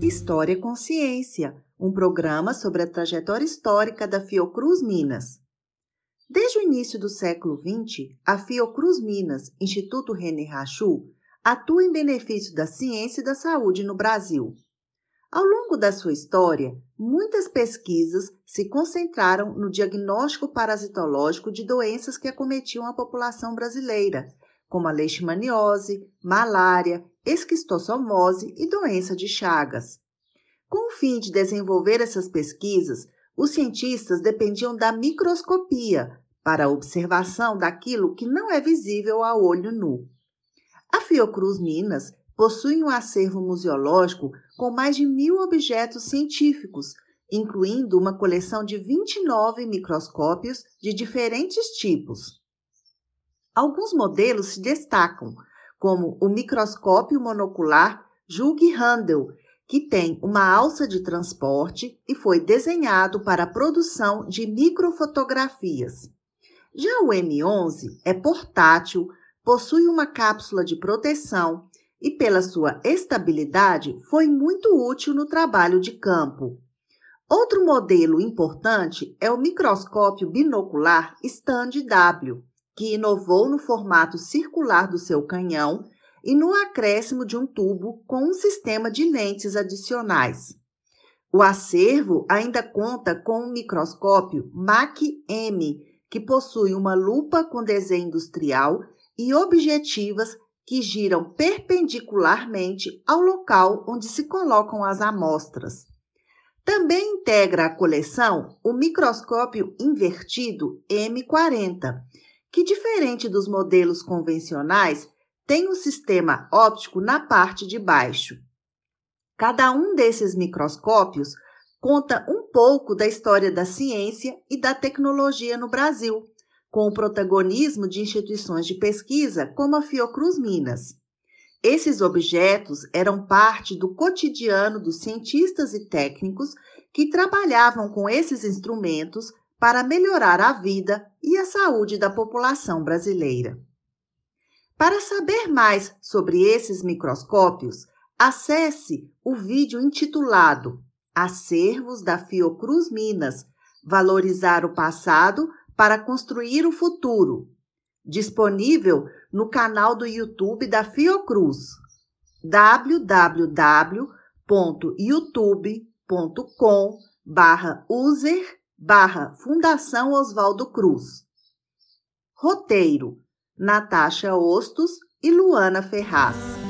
História Consciência, um programa sobre a trajetória histórica da Fiocruz Minas. Desde o início do século XX, a Fiocruz Minas, Instituto René Rachou, atua em benefício da ciência e da saúde no Brasil. Ao longo da sua história, muitas pesquisas se concentraram no diagnóstico parasitológico de doenças que acometiam a população brasileira, como a leishmaniose, malária, esquistossomose e doença de Chagas. Com o fim de desenvolver essas pesquisas, os cientistas dependiam da microscopia para a observação daquilo que não é visível a olho nu. A Fiocruz Minas possui um acervo museológico com mais de mil objetos científicos, incluindo uma coleção de 29 microscópios de diferentes tipos. Alguns modelos se destacam, como o microscópio monocular Jug Handel, que tem uma alça de transporte e foi desenhado para a produção de microfotografias. Já o M11 é portátil, possui uma cápsula de proteção e, pela sua estabilidade, foi muito útil no trabalho de campo. Outro modelo importante é o microscópio binocular Stand W, que inovou no formato circular do seu canhão e no acréscimo de um tubo com um sistema de lentes adicionais. O acervo ainda conta com um microscópio MAC-M, que possui uma lupa com desenho industrial e objetivas que giram perpendicularmente ao local onde se colocam as amostras. Também integra a coleção o microscópio invertido M40, que, diferente dos modelos convencionais, tem um sistema óptico na parte de baixo. Cada um desses microscópios conta um pouco da história da ciência e da tecnologia no Brasil, com o protagonismo de instituições de pesquisa como a Fiocruz Minas. Esses objetos eram parte do cotidiano dos cientistas e técnicos que trabalhavam com esses instrumentos para melhorar a vida e a saúde da população brasileira. Para saber mais sobre esses microscópios, acesse o vídeo intitulado Acervos da Fiocruz Minas Valorizar o Passado para Construir o Futuro, disponível no canal do YouTube da Fiocruz, www.youtube.com barra user barra Fundação Oswaldo Cruz. Roteiro Natasha Ostos e Luana Ferraz.